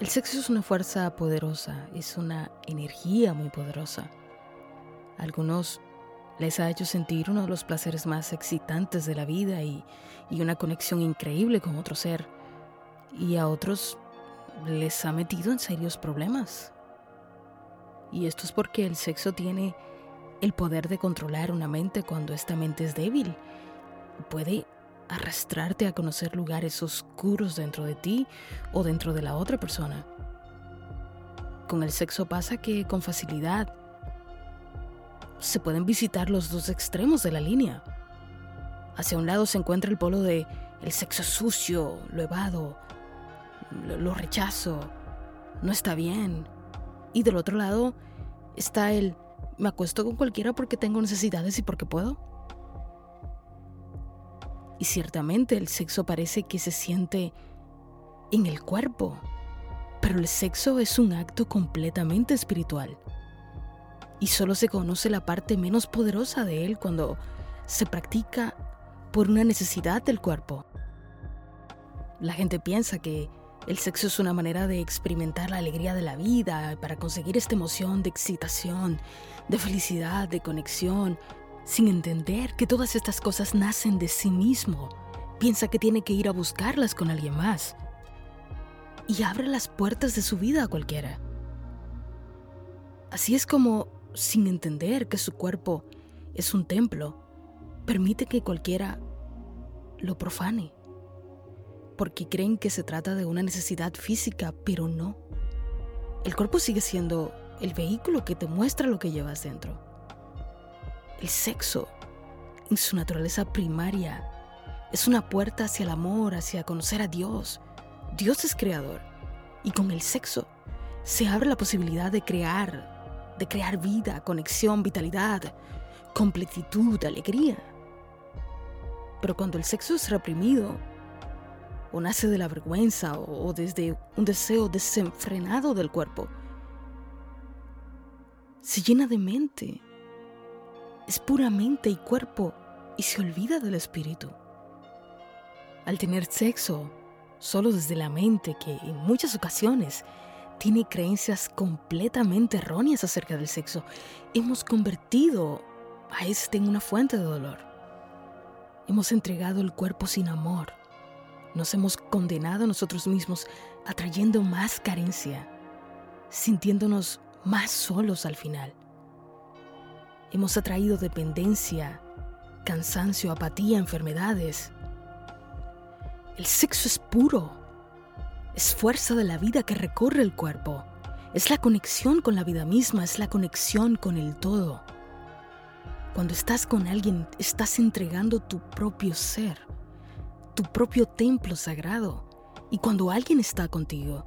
El sexo es una fuerza poderosa, es una energía muy poderosa. A algunos les ha hecho sentir uno de los placeres más excitantes de la vida y, y una conexión increíble con otro ser. Y a otros les ha metido en serios problemas. Y esto es porque el sexo tiene el poder de controlar una mente cuando esta mente es débil. Puede arrastrarte a conocer lugares oscuros dentro de ti o dentro de la otra persona. Con el sexo pasa que con facilidad se pueden visitar los dos extremos de la línea. Hacia un lado se encuentra el polo de el sexo sucio, lo evado, lo, lo rechazo, no está bien. Y del otro lado está el me acuesto con cualquiera porque tengo necesidades y porque puedo. Y ciertamente el sexo parece que se siente en el cuerpo, pero el sexo es un acto completamente espiritual. Y solo se conoce la parte menos poderosa de él cuando se practica por una necesidad del cuerpo. La gente piensa que el sexo es una manera de experimentar la alegría de la vida, para conseguir esta emoción de excitación, de felicidad, de conexión, sin entender que todas estas cosas nacen de sí mismo. Piensa que tiene que ir a buscarlas con alguien más. Y abre las puertas de su vida a cualquiera. Así es como, sin entender que su cuerpo es un templo, permite que cualquiera lo profane. Porque creen que se trata de una necesidad física, pero no. El cuerpo sigue siendo el vehículo que te muestra lo que llevas dentro. El sexo, en su naturaleza primaria, es una puerta hacia el amor, hacia conocer a Dios. Dios es creador y con el sexo se abre la posibilidad de crear, de crear vida, conexión, vitalidad, completitud, alegría. Pero cuando el sexo es reprimido, o nace de la vergüenza o desde un deseo desenfrenado del cuerpo, se llena de mente es pura mente y cuerpo y se olvida del espíritu. Al tener sexo solo desde la mente, que en muchas ocasiones tiene creencias completamente erróneas acerca del sexo, hemos convertido a este en una fuente de dolor. Hemos entregado el cuerpo sin amor. Nos hemos condenado a nosotros mismos atrayendo más carencia, sintiéndonos más solos al final. Hemos atraído dependencia, cansancio, apatía, enfermedades. El sexo es puro. Es fuerza de la vida que recorre el cuerpo. Es la conexión con la vida misma, es la conexión con el todo. Cuando estás con alguien, estás entregando tu propio ser, tu propio templo sagrado. Y cuando alguien está contigo,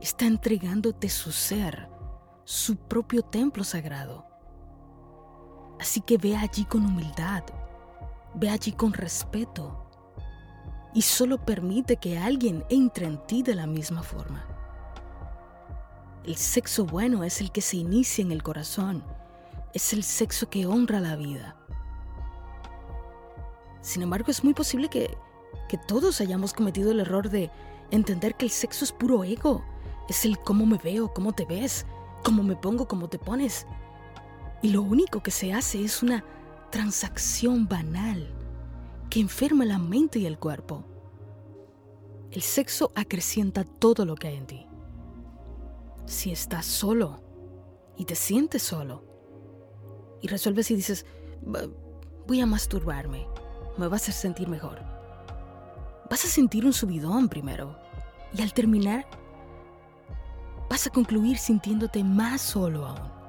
está entregándote su ser, su propio templo sagrado. Así que ve allí con humildad, ve allí con respeto y solo permite que alguien entre en ti de la misma forma. El sexo bueno es el que se inicia en el corazón, es el sexo que honra la vida. Sin embargo, es muy posible que, que todos hayamos cometido el error de entender que el sexo es puro ego, es el cómo me veo, cómo te ves, cómo me pongo, cómo te pones. Y lo único que se hace es una transacción banal que enferma la mente y el cuerpo. El sexo acrecienta todo lo que hay en ti. Si estás solo y te sientes solo y resuelves y dices, voy a masturbarme, me va a hacer sentir mejor. Vas a sentir un subidón primero y al terminar vas a concluir sintiéndote más solo aún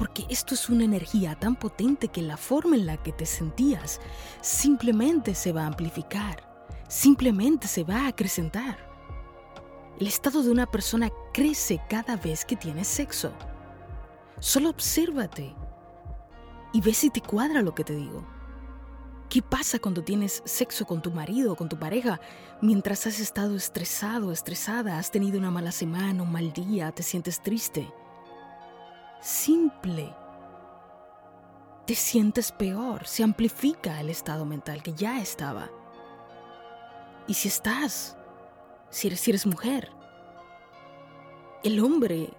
porque esto es una energía tan potente que la forma en la que te sentías simplemente se va a amplificar, simplemente se va a acrecentar. El estado de una persona crece cada vez que tienes sexo. Solo obsérvate y ve si te cuadra lo que te digo. ¿Qué pasa cuando tienes sexo con tu marido o con tu pareja mientras has estado estresado, estresada, has tenido una mala semana, un mal día, te sientes triste? Simple, te sientes peor, se amplifica el estado mental que ya estaba. Y si estás, si eres, mujer, el hombre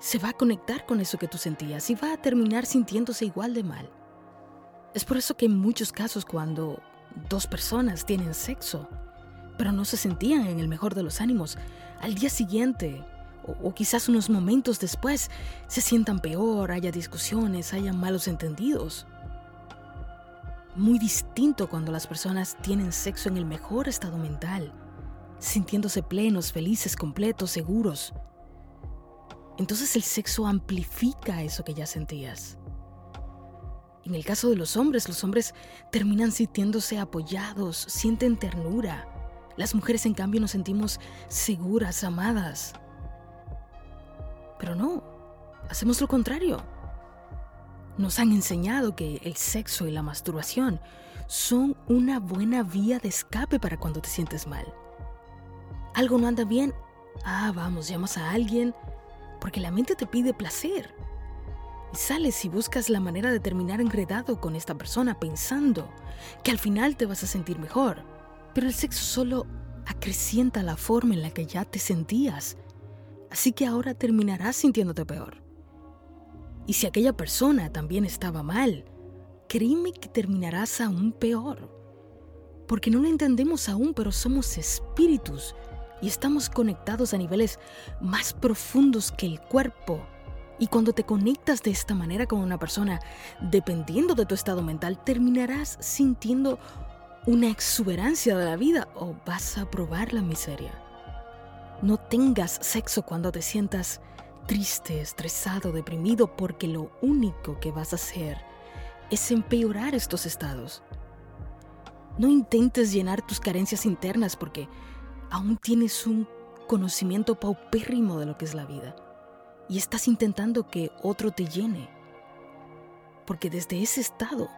se va a conectar con eso que tú sentías y va a terminar sintiéndose igual de mal. Es por eso que en muchos casos cuando dos personas tienen sexo, pero no se sentían en el mejor de los ánimos, al día siguiente o, quizás unos momentos después se sientan peor, haya discusiones, haya malos entendidos. Muy distinto cuando las personas tienen sexo en el mejor estado mental, sintiéndose plenos, felices, completos, seguros. Entonces el sexo amplifica eso que ya sentías. En el caso de los hombres, los hombres terminan sintiéndose apoyados, sienten ternura. Las mujeres, en cambio, nos sentimos seguras, amadas. Pero no, hacemos lo contrario. Nos han enseñado que el sexo y la masturbación son una buena vía de escape para cuando te sientes mal. Algo no anda bien, ah, vamos, llamas a alguien, porque la mente te pide placer. Y sales y buscas la manera de terminar enredado con esta persona pensando que al final te vas a sentir mejor. Pero el sexo solo acrecienta la forma en la que ya te sentías así que ahora terminarás sintiéndote peor. Y si aquella persona también estaba mal, créeme que terminarás aún peor. Porque no lo entendemos aún, pero somos espíritus y estamos conectados a niveles más profundos que el cuerpo. Y cuando te conectas de esta manera con una persona, dependiendo de tu estado mental, terminarás sintiendo una exuberancia de la vida o vas a probar la miseria. No tengas sexo cuando te sientas triste, estresado, deprimido, porque lo único que vas a hacer es empeorar estos estados. No intentes llenar tus carencias internas porque aún tienes un conocimiento paupérrimo de lo que es la vida y estás intentando que otro te llene. Porque desde ese estado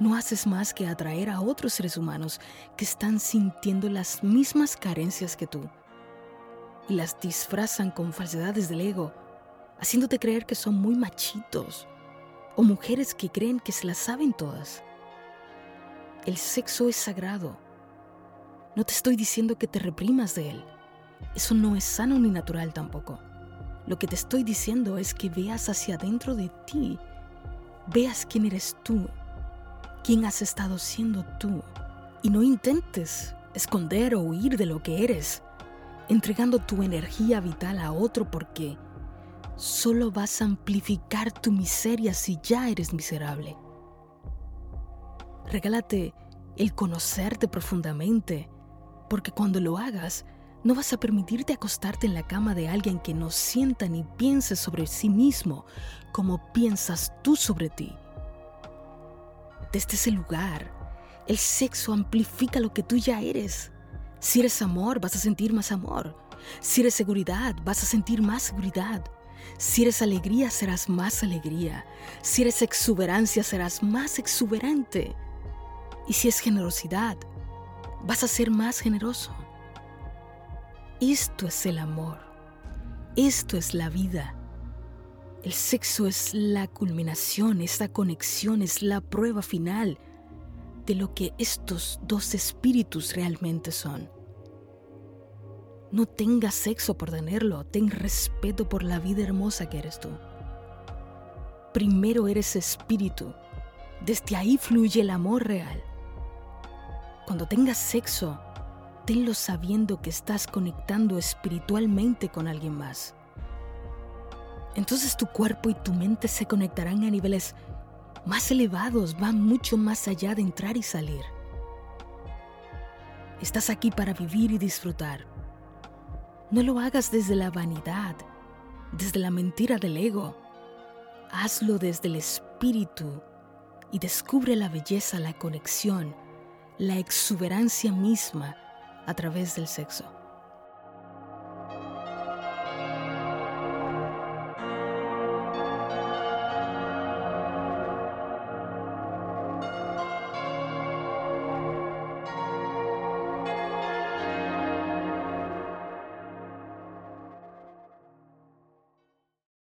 no haces más que atraer a otros seres humanos que están sintiendo las mismas carencias que tú y las disfrazan con falsedades del ego, haciéndote creer que son muy machitos o mujeres que creen que se las saben todas. El sexo es sagrado. No te estoy diciendo que te reprimas de él. Eso no es sano ni natural tampoco. Lo que te estoy diciendo es que veas hacia adentro de ti, veas quién eres tú, quién has estado siendo tú, y no intentes esconder o huir de lo que eres entregando tu energía vital a otro porque solo vas a amplificar tu miseria si ya eres miserable. Regálate el conocerte profundamente, porque cuando lo hagas, no vas a permitirte acostarte en la cama de alguien que no sienta ni piense sobre sí mismo como piensas tú sobre ti. Desde ese lugar, el sexo amplifica lo que tú ya eres. Si eres amor, vas a sentir más amor. Si eres seguridad, vas a sentir más seguridad. Si eres alegría, serás más alegría. Si eres exuberancia, serás más exuberante. Y si es generosidad, vas a ser más generoso. Esto es el amor. Esto es la vida. El sexo es la culminación, esta conexión es la prueba final de lo que estos dos espíritus realmente son. No tengas sexo por tenerlo, ten respeto por la vida hermosa que eres tú. Primero eres espíritu, desde ahí fluye el amor real. Cuando tengas sexo, tenlo sabiendo que estás conectando espiritualmente con alguien más. Entonces tu cuerpo y tu mente se conectarán a niveles más elevados, van mucho más allá de entrar y salir. Estás aquí para vivir y disfrutar. No lo hagas desde la vanidad, desde la mentira del ego. Hazlo desde el espíritu y descubre la belleza, la conexión, la exuberancia misma a través del sexo.